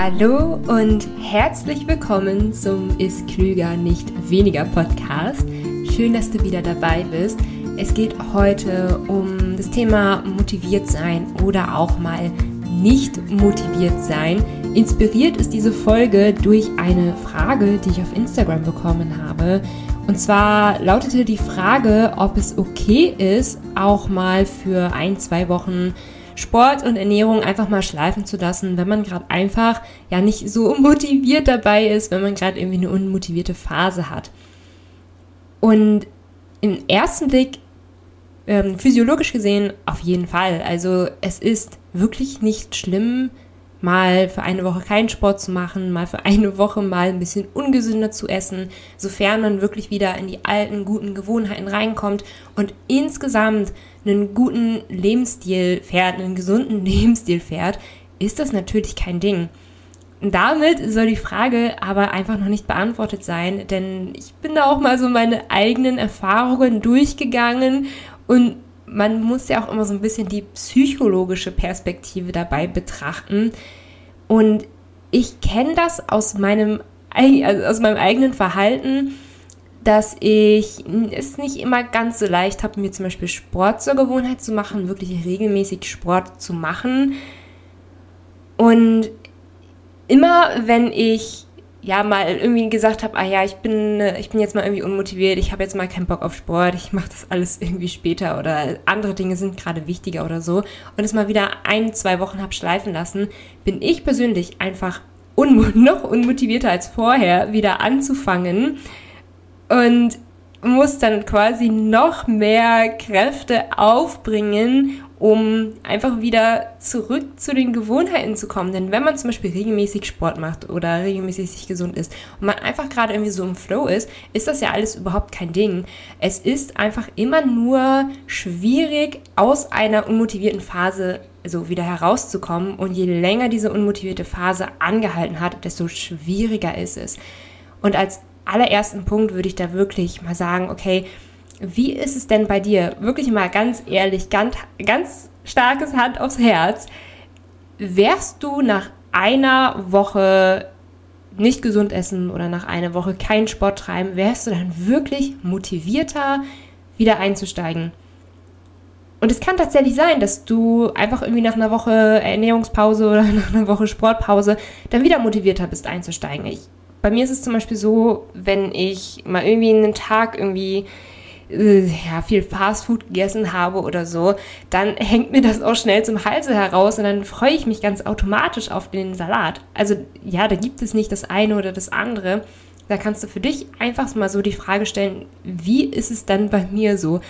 Hallo und herzlich willkommen zum Ist Klüger nicht weniger Podcast. Schön, dass du wieder dabei bist. Es geht heute um das Thema motiviert sein oder auch mal nicht motiviert sein. Inspiriert ist diese Folge durch eine Frage, die ich auf Instagram bekommen habe. Und zwar lautete die Frage, ob es okay ist, auch mal für ein, zwei Wochen Sport und Ernährung einfach mal schleifen zu lassen, wenn man gerade einfach ja nicht so motiviert dabei ist, wenn man gerade irgendwie eine unmotivierte Phase hat. Und im ersten Blick ähm, physiologisch gesehen auf jeden Fall. Also es ist wirklich nicht schlimm, mal für eine Woche keinen Sport zu machen, mal für eine Woche mal ein bisschen ungesünder zu essen, sofern man wirklich wieder in die alten guten Gewohnheiten reinkommt und insgesamt einen guten Lebensstil fährt, einen gesunden Lebensstil fährt, ist das natürlich kein Ding. Damit soll die Frage aber einfach noch nicht beantwortet sein, denn ich bin da auch mal so meine eigenen Erfahrungen durchgegangen und man muss ja auch immer so ein bisschen die psychologische Perspektive dabei betrachten. Und ich kenne das aus meinem, also aus meinem eigenen Verhalten, dass ich es nicht immer ganz so leicht habe, mir zum Beispiel Sport zur Gewohnheit zu machen, wirklich regelmäßig Sport zu machen. Und immer wenn ich ja mal irgendwie gesagt habe, ah ja, ich bin, ich bin jetzt mal irgendwie unmotiviert, ich habe jetzt mal keinen Bock auf Sport, ich mache das alles irgendwie später oder andere Dinge sind gerade wichtiger oder so. Und es mal wieder ein, zwei Wochen habe schleifen lassen, bin ich persönlich einfach un noch unmotivierter als vorher wieder anzufangen. Und muss dann quasi noch mehr Kräfte aufbringen, um einfach wieder zurück zu den Gewohnheiten zu kommen. Denn wenn man zum Beispiel regelmäßig Sport macht oder regelmäßig sich gesund ist und man einfach gerade irgendwie so im Flow ist, ist das ja alles überhaupt kein Ding. Es ist einfach immer nur schwierig, aus einer unmotivierten Phase so wieder herauszukommen. Und je länger diese unmotivierte Phase angehalten hat, desto schwieriger ist es. Und als allerersten Punkt würde ich da wirklich mal sagen, okay, wie ist es denn bei dir? Wirklich mal ganz ehrlich, ganz, ganz starkes Hand aufs Herz. Wärst du nach einer Woche nicht gesund essen oder nach einer Woche keinen Sport treiben, wärst du dann wirklich motivierter, wieder einzusteigen? Und es kann tatsächlich sein, dass du einfach irgendwie nach einer Woche Ernährungspause oder nach einer Woche Sportpause dann wieder motivierter bist einzusteigen. Ich, bei mir ist es zum Beispiel so, wenn ich mal irgendwie einen Tag irgendwie äh, ja, viel Fastfood gegessen habe oder so, dann hängt mir das auch schnell zum Halse heraus und dann freue ich mich ganz automatisch auf den Salat. Also ja, da gibt es nicht das eine oder das andere. Da kannst du für dich einfach mal so die Frage stellen, wie ist es dann bei mir so?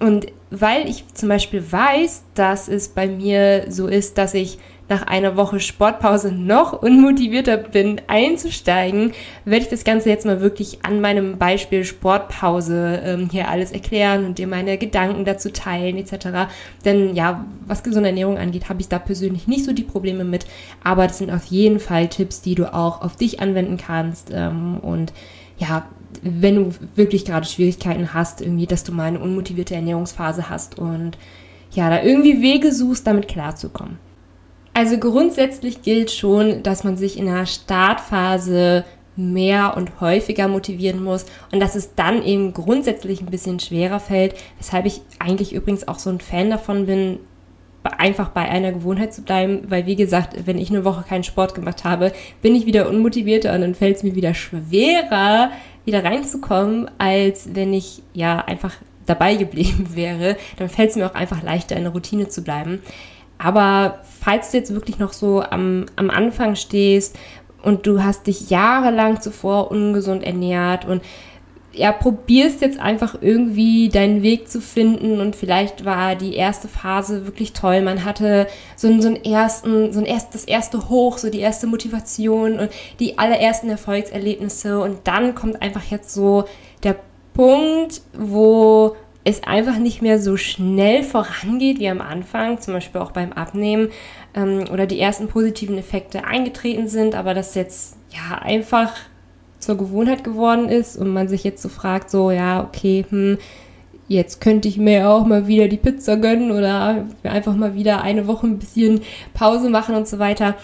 Und weil ich zum Beispiel weiß, dass es bei mir so ist, dass ich nach einer Woche Sportpause noch unmotivierter bin, einzusteigen, werde ich das Ganze jetzt mal wirklich an meinem Beispiel Sportpause ähm, hier alles erklären und dir meine Gedanken dazu teilen etc. Denn ja, was gesunde Ernährung angeht, habe ich da persönlich nicht so die Probleme mit, aber das sind auf jeden Fall Tipps, die du auch auf dich anwenden kannst ähm, und ja, wenn du wirklich gerade Schwierigkeiten hast, irgendwie, dass du mal eine unmotivierte Ernährungsphase hast und ja, da irgendwie Wege suchst, damit klarzukommen. Also grundsätzlich gilt schon, dass man sich in der Startphase mehr und häufiger motivieren muss und dass es dann eben grundsätzlich ein bisschen schwerer fällt, weshalb ich eigentlich übrigens auch so ein Fan davon bin, einfach bei einer Gewohnheit zu bleiben, weil wie gesagt, wenn ich eine Woche keinen Sport gemacht habe, bin ich wieder unmotivierter und dann fällt es mir wieder schwerer, wieder reinzukommen, als wenn ich ja einfach dabei geblieben wäre. Dann fällt es mir auch einfach leichter, in der Routine zu bleiben. Aber falls du jetzt wirklich noch so am, am Anfang stehst und du hast dich jahrelang zuvor ungesund ernährt und ja, probierst jetzt einfach irgendwie deinen Weg zu finden und vielleicht war die erste Phase wirklich toll. Man hatte so so einen ersten, so ein erst, das erste Hoch, so die erste Motivation und die allerersten Erfolgserlebnisse und dann kommt einfach jetzt so der Punkt, wo es einfach nicht mehr so schnell vorangeht wie am Anfang, zum Beispiel auch beim Abnehmen ähm, oder die ersten positiven Effekte eingetreten sind, aber das jetzt ja einfach zur Gewohnheit geworden ist und man sich jetzt so fragt, so ja, okay, hm, jetzt könnte ich mir auch mal wieder die Pizza gönnen oder einfach mal wieder eine Woche ein bisschen Pause machen und so weiter.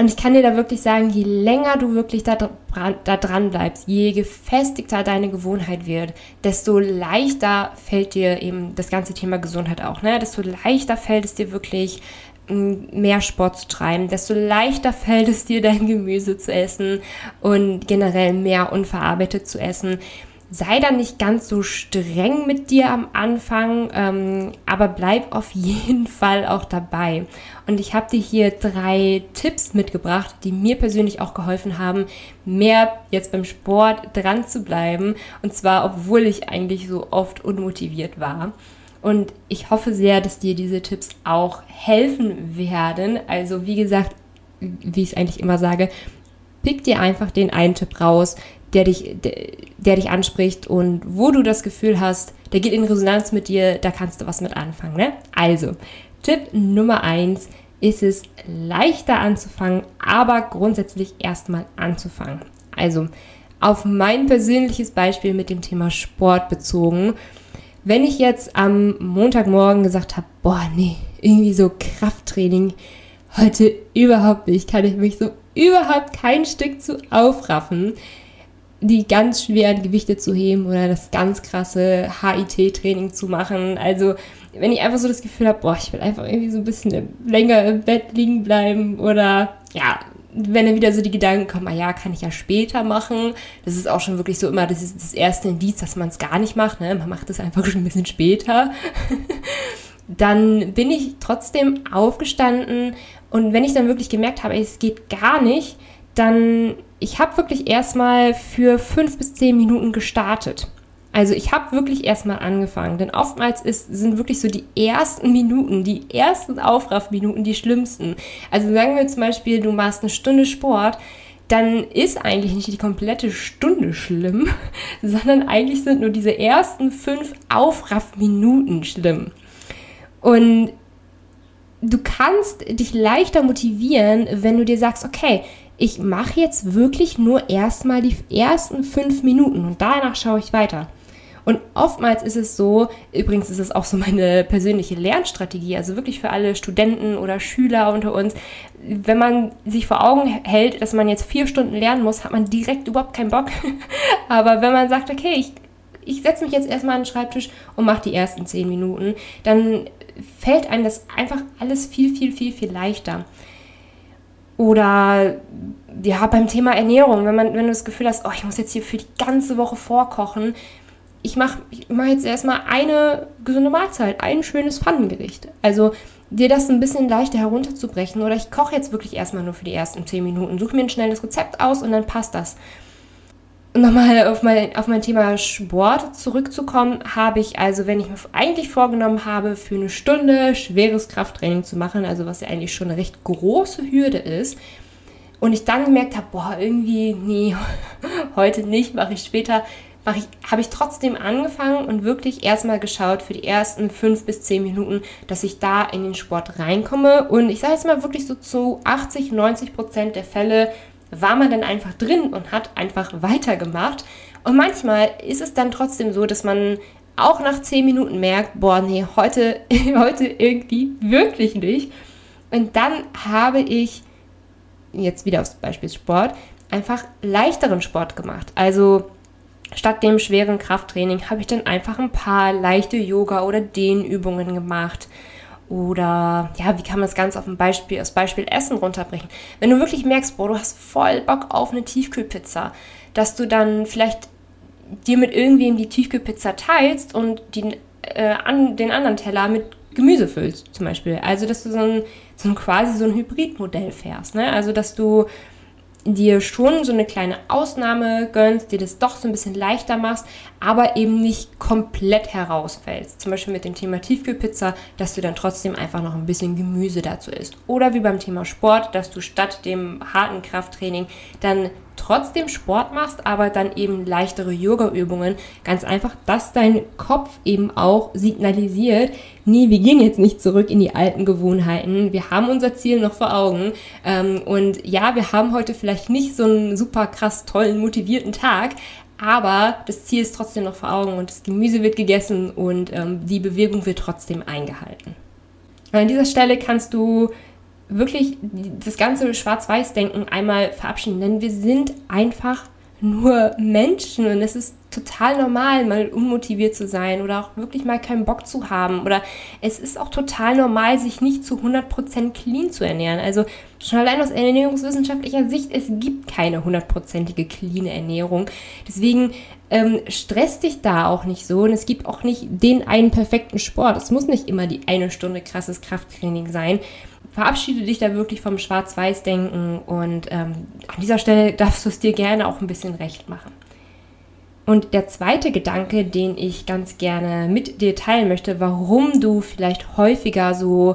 Und ich kann dir da wirklich sagen, je länger du wirklich da, da dran bleibst, je gefestigter deine Gewohnheit wird, desto leichter fällt dir eben das ganze Thema Gesundheit auch, ne? Desto leichter fällt es dir wirklich, mehr Sport zu treiben, desto leichter fällt es dir, dein Gemüse zu essen und generell mehr unverarbeitet zu essen sei da nicht ganz so streng mit dir am Anfang, ähm, aber bleib auf jeden Fall auch dabei. Und ich habe dir hier drei Tipps mitgebracht, die mir persönlich auch geholfen haben, mehr jetzt beim Sport dran zu bleiben. Und zwar, obwohl ich eigentlich so oft unmotiviert war. Und ich hoffe sehr, dass dir diese Tipps auch helfen werden. Also wie gesagt, wie ich es eigentlich immer sage, pick dir einfach den einen Tipp raus, der dich, der, der, dich anspricht und wo du das Gefühl hast, der geht in Resonanz mit dir, da kannst du was mit anfangen. Ne? Also, Tipp Nummer eins ist es leichter anzufangen, aber grundsätzlich erstmal anzufangen. Also, auf mein persönliches Beispiel mit dem Thema Sport bezogen. Wenn ich jetzt am Montagmorgen gesagt habe, boah, nee, irgendwie so Krafttraining, heute überhaupt nicht, kann ich mich so überhaupt kein Stück zu aufraffen, die ganz schweren Gewichte zu heben oder das ganz krasse HIT-Training zu machen. Also wenn ich einfach so das Gefühl habe, boah, ich will einfach irgendwie so ein bisschen länger im Bett liegen bleiben oder ja, wenn dann wieder so die Gedanken kommen, ah ja, kann ich ja später machen. Das ist auch schon wirklich so immer das, ist das erste Indiz, dass man es gar nicht macht. Ne? Man macht es einfach schon ein bisschen später. dann bin ich trotzdem aufgestanden und wenn ich dann wirklich gemerkt habe, es geht gar nicht, dann ich habe wirklich erstmal für fünf bis zehn Minuten gestartet. Also ich habe wirklich erstmal angefangen, denn oftmals ist, sind wirklich so die ersten Minuten, die ersten Aufraffminuten die schlimmsten. Also sagen wir zum Beispiel, du machst eine Stunde Sport, dann ist eigentlich nicht die komplette Stunde schlimm, sondern eigentlich sind nur diese ersten fünf Aufraffminuten schlimm. Und du kannst dich leichter motivieren, wenn du dir sagst, okay, ich mache jetzt wirklich nur erstmal die ersten fünf Minuten und danach schaue ich weiter. Und oftmals ist es so, übrigens ist es auch so meine persönliche Lernstrategie, also wirklich für alle Studenten oder Schüler unter uns, wenn man sich vor Augen hält, dass man jetzt vier Stunden lernen muss, hat man direkt überhaupt keinen Bock. Aber wenn man sagt, okay, ich, ich setze mich jetzt erstmal an den Schreibtisch und mache die ersten zehn Minuten, dann fällt einem das einfach alles viel, viel, viel, viel leichter. Oder ja, beim Thema Ernährung, wenn, man, wenn du das Gefühl hast, oh, ich muss jetzt hier für die ganze Woche vorkochen, ich mache ich mach jetzt erstmal eine gesunde Mahlzeit, ein schönes Pfannengericht. Also dir das ein bisschen leichter herunterzubrechen. Oder ich koche jetzt wirklich erstmal nur für die ersten 10 Minuten, suche mir ein schnelles Rezept aus und dann passt das nochmal auf mein, auf mein Thema Sport zurückzukommen, habe ich also, wenn ich mir eigentlich vorgenommen habe, für eine Stunde schweres Krafttraining zu machen, also was ja eigentlich schon eine recht große Hürde ist, und ich dann gemerkt habe, boah, irgendwie, nee, heute nicht, mache ich später, mache ich, habe ich trotzdem angefangen und wirklich erstmal geschaut für die ersten fünf bis zehn Minuten, dass ich da in den Sport reinkomme. Und ich sage jetzt mal wirklich so zu 80, 90 Prozent der Fälle war man dann einfach drin und hat einfach weitergemacht. Und manchmal ist es dann trotzdem so, dass man auch nach 10 Minuten merkt, boah, nee, heute, heute irgendwie wirklich nicht. Und dann habe ich, jetzt wieder aufs Beispiel Sport, einfach leichteren Sport gemacht. Also statt dem schweren Krafttraining habe ich dann einfach ein paar leichte Yoga- oder Dehnübungen gemacht oder ja, wie kann man das Ganze auf ein Beispiel, aus Beispiel Essen runterbrechen? Wenn du wirklich merkst, boah, du hast voll Bock auf eine Tiefkühlpizza, dass du dann vielleicht dir mit irgendwem die Tiefkühlpizza teilst und die, äh, an, den anderen Teller mit Gemüse füllst, zum Beispiel. Also, dass du so ein, so ein quasi so ein Hybridmodell fährst. Ne? Also, dass du dir schon so eine kleine Ausnahme gönnst, dir das doch so ein bisschen leichter machst, aber eben nicht komplett herausfällst. Zum Beispiel mit dem Thema Tiefkühlpizza, dass du dann trotzdem einfach noch ein bisschen Gemüse dazu isst. Oder wie beim Thema Sport, dass du statt dem harten Krafttraining dann trotzdem Sport machst, aber dann eben leichtere Yoga-Übungen. Ganz einfach, dass dein Kopf eben auch signalisiert, nee, wir gehen jetzt nicht zurück in die alten Gewohnheiten. Wir haben unser Ziel noch vor Augen. Ähm, und ja, wir haben heute vielleicht nicht so einen super krass tollen, motivierten Tag, aber das Ziel ist trotzdem noch vor Augen und das Gemüse wird gegessen und ähm, die Bewegung wird trotzdem eingehalten. An dieser Stelle kannst du wirklich das ganze Schwarz-Weiß-Denken einmal verabschieden, denn wir sind einfach nur Menschen und es ist total normal, mal unmotiviert zu sein oder auch wirklich mal keinen Bock zu haben. Oder es ist auch total normal, sich nicht zu 100% clean zu ernähren. Also schon allein aus ernährungswissenschaftlicher Sicht, es gibt keine hundertprozentige clean Ernährung. Deswegen ähm, stress dich da auch nicht so und es gibt auch nicht den einen perfekten Sport. Es muss nicht immer die eine Stunde krasses Krafttraining sein verabschiede dich da wirklich vom Schwarz-Weiß-Denken und ähm, an dieser Stelle darfst du es dir gerne auch ein bisschen recht machen. Und der zweite Gedanke, den ich ganz gerne mit dir teilen möchte, warum du vielleicht häufiger so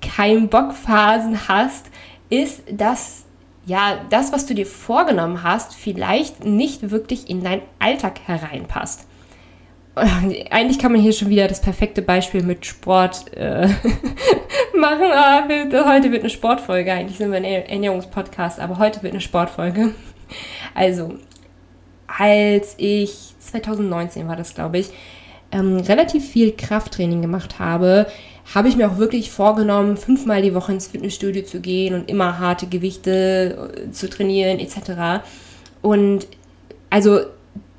kein Bockphasen hast, ist, dass ja, das, was du dir vorgenommen hast, vielleicht nicht wirklich in deinen Alltag hereinpasst. Eigentlich kann man hier schon wieder das perfekte Beispiel mit Sport äh, machen. Ah, heute wird eine Sportfolge. Eigentlich sind wir ein Ernährungspodcast, aber heute wird eine Sportfolge. Also, als ich 2019 war das, glaube ich, ähm, relativ viel Krafttraining gemacht habe, habe ich mir auch wirklich vorgenommen, fünfmal die Woche ins Fitnessstudio zu gehen und immer harte Gewichte äh, zu trainieren etc. Und also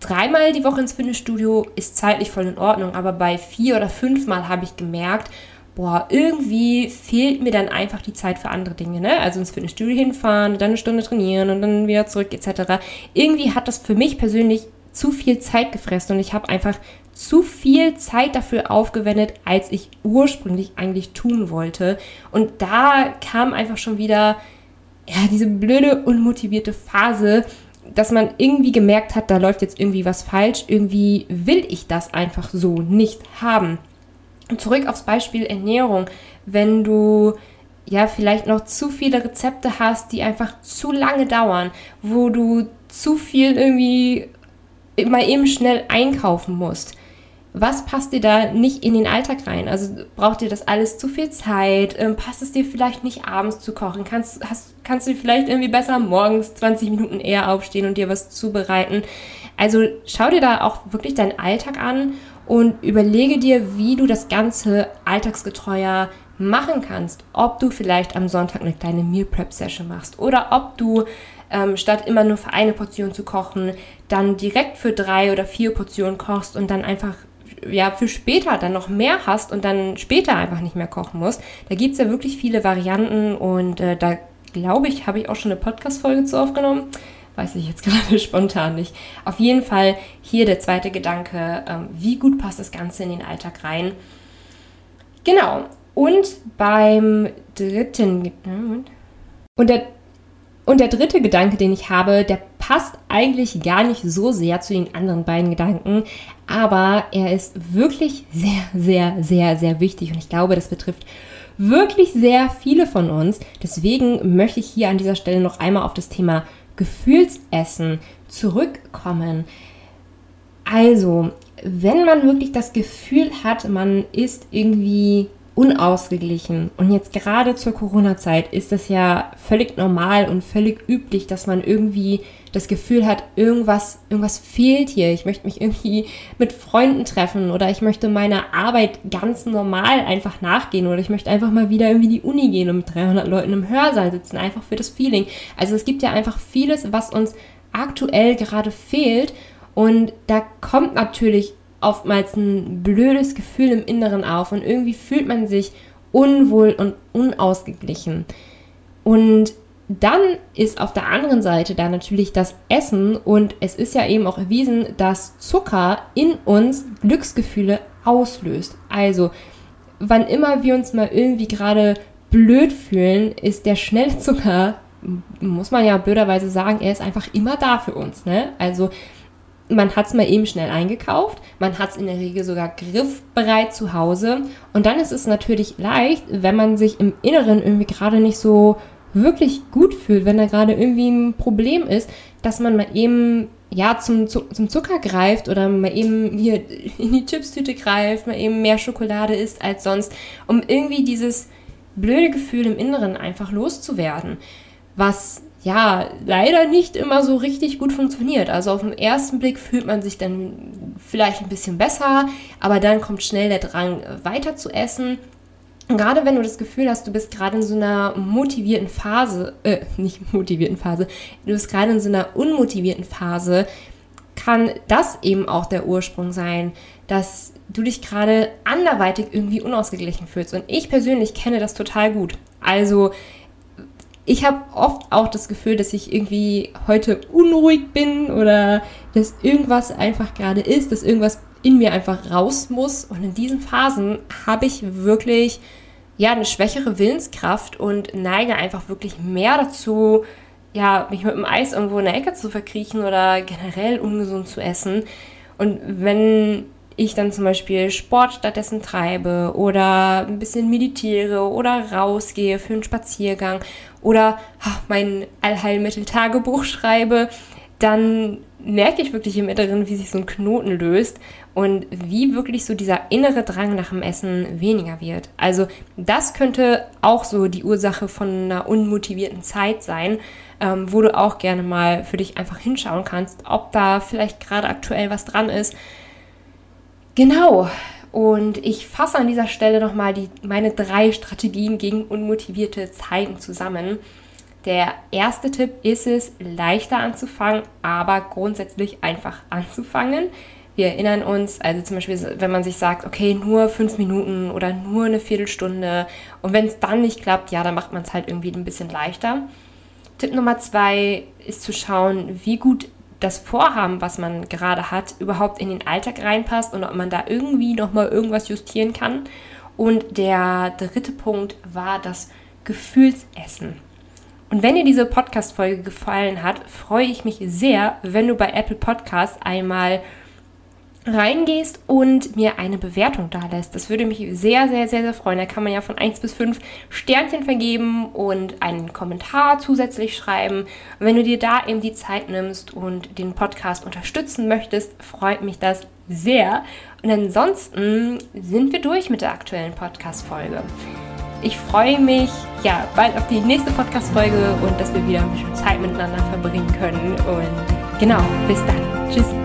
dreimal die Woche ins Fitnessstudio ist zeitlich voll in Ordnung, aber bei vier oder fünfmal habe ich gemerkt, boah, irgendwie fehlt mir dann einfach die Zeit für andere Dinge, ne? Also ins Fitnessstudio hinfahren, dann eine Stunde trainieren und dann wieder zurück etc. Irgendwie hat das für mich persönlich zu viel Zeit gefressen und ich habe einfach zu viel Zeit dafür aufgewendet, als ich ursprünglich eigentlich tun wollte. Und da kam einfach schon wieder ja, diese blöde, unmotivierte Phase, dass man irgendwie gemerkt hat, da läuft jetzt irgendwie was falsch, irgendwie will ich das einfach so nicht haben. Zurück aufs Beispiel Ernährung, wenn du ja vielleicht noch zu viele Rezepte hast, die einfach zu lange dauern, wo du zu viel irgendwie mal eben schnell einkaufen musst. Was passt dir da nicht in den Alltag rein? Also braucht dir das alles zu viel Zeit? Ähm, passt es dir vielleicht nicht abends zu kochen? Kannst, hast, kannst du vielleicht irgendwie besser morgens 20 Minuten eher aufstehen und dir was zubereiten? Also schau dir da auch wirklich deinen Alltag an und überlege dir, wie du das Ganze alltagsgetreuer machen kannst. Ob du vielleicht am Sonntag eine kleine Meal Prep Session machst oder ob du ähm, statt immer nur für eine Portion zu kochen, dann direkt für drei oder vier Portionen kochst und dann einfach ja, für später dann noch mehr hast und dann später einfach nicht mehr kochen musst. Da gibt es ja wirklich viele Varianten und äh, da glaube ich, habe ich auch schon eine Podcast-Folge zu aufgenommen. Weiß ich jetzt gerade spontan nicht. Auf jeden Fall hier der zweite Gedanke, ähm, wie gut passt das Ganze in den Alltag rein. Genau. Und beim dritten. Und der und der dritte Gedanke, den ich habe, der passt eigentlich gar nicht so sehr zu den anderen beiden Gedanken, aber er ist wirklich sehr, sehr, sehr, sehr wichtig und ich glaube, das betrifft wirklich sehr viele von uns. Deswegen möchte ich hier an dieser Stelle noch einmal auf das Thema Gefühlsessen zurückkommen. Also, wenn man wirklich das Gefühl hat, man ist irgendwie unausgeglichen. Und jetzt gerade zur Corona-Zeit ist es ja völlig normal und völlig üblich, dass man irgendwie das Gefühl hat, irgendwas, irgendwas fehlt hier. Ich möchte mich irgendwie mit Freunden treffen oder ich möchte meiner Arbeit ganz normal einfach nachgehen oder ich möchte einfach mal wieder irgendwie die Uni gehen und mit 300 Leuten im Hörsaal sitzen, einfach für das Feeling. Also es gibt ja einfach vieles, was uns aktuell gerade fehlt und da kommt natürlich oftmals ein blödes Gefühl im Inneren auf und irgendwie fühlt man sich unwohl und unausgeglichen. Und dann ist auf der anderen Seite da natürlich das Essen und es ist ja eben auch erwiesen, dass Zucker in uns Glücksgefühle auslöst. Also, wann immer wir uns mal irgendwie gerade blöd fühlen, ist der schnelle Zucker, muss man ja blöderweise sagen, er ist einfach immer da für uns. Ne? Also, man hat es mal eben schnell eingekauft, man hat es in der Regel sogar griffbereit zu Hause. Und dann ist es natürlich leicht, wenn man sich im Inneren irgendwie gerade nicht so wirklich gut fühlt, wenn da gerade irgendwie ein Problem ist, dass man mal eben ja zum, zum Zucker greift oder mal eben hier in die Chipstüte greift, mal eben mehr Schokolade isst als sonst, um irgendwie dieses blöde Gefühl im Inneren einfach loszuwerden, was ja, leider nicht immer so richtig gut funktioniert. Also auf den ersten Blick fühlt man sich dann vielleicht ein bisschen besser, aber dann kommt schnell der Drang, weiter zu essen. Gerade wenn du das Gefühl hast, du bist gerade in so einer motivierten Phase, äh, nicht motivierten Phase, du bist gerade in so einer unmotivierten Phase, kann das eben auch der Ursprung sein, dass du dich gerade anderweitig irgendwie unausgeglichen fühlst. Und ich persönlich kenne das total gut. Also ich habe oft auch das Gefühl, dass ich irgendwie heute unruhig bin oder dass irgendwas einfach gerade ist, dass irgendwas in mir einfach raus muss. Und in diesen Phasen habe ich wirklich ja eine schwächere Willenskraft und neige einfach wirklich mehr dazu, ja, mich mit dem Eis irgendwo in der Ecke zu verkriechen oder generell ungesund zu essen. Und wenn ich dann zum Beispiel Sport stattdessen treibe oder ein bisschen meditiere oder rausgehe für einen Spaziergang oder ach, mein Allheilmittel-Tagebuch schreibe, dann merke ich wirklich im Inneren, wie sich so ein Knoten löst und wie wirklich so dieser innere Drang nach dem Essen weniger wird. Also das könnte auch so die Ursache von einer unmotivierten Zeit sein, ähm, wo du auch gerne mal für dich einfach hinschauen kannst, ob da vielleicht gerade aktuell was dran ist. Genau. Und ich fasse an dieser Stelle nochmal meine drei Strategien gegen unmotivierte Zeiten zusammen. Der erste Tipp ist es, leichter anzufangen, aber grundsätzlich einfach anzufangen. Wir erinnern uns, also zum Beispiel, wenn man sich sagt, okay, nur fünf Minuten oder nur eine Viertelstunde und wenn es dann nicht klappt, ja, dann macht man es halt irgendwie ein bisschen leichter. Tipp Nummer zwei ist zu schauen, wie gut das Vorhaben, was man gerade hat, überhaupt in den Alltag reinpasst und ob man da irgendwie nochmal irgendwas justieren kann. Und der dritte Punkt war das Gefühlsessen. Und wenn dir diese Podcast-Folge gefallen hat, freue ich mich sehr, wenn du bei Apple Podcasts einmal reingehst und mir eine Bewertung da lässt. Das würde mich sehr, sehr, sehr, sehr freuen. Da kann man ja von 1 bis 5 Sternchen vergeben und einen Kommentar zusätzlich schreiben. Und wenn du dir da eben die Zeit nimmst und den Podcast unterstützen möchtest, freut mich das sehr. Und ansonsten sind wir durch mit der aktuellen Podcast-Folge. Ich freue mich ja bald auf die nächste Podcast-Folge und dass wir wieder ein bisschen Zeit miteinander verbringen können. Und genau, bis dann. Tschüss.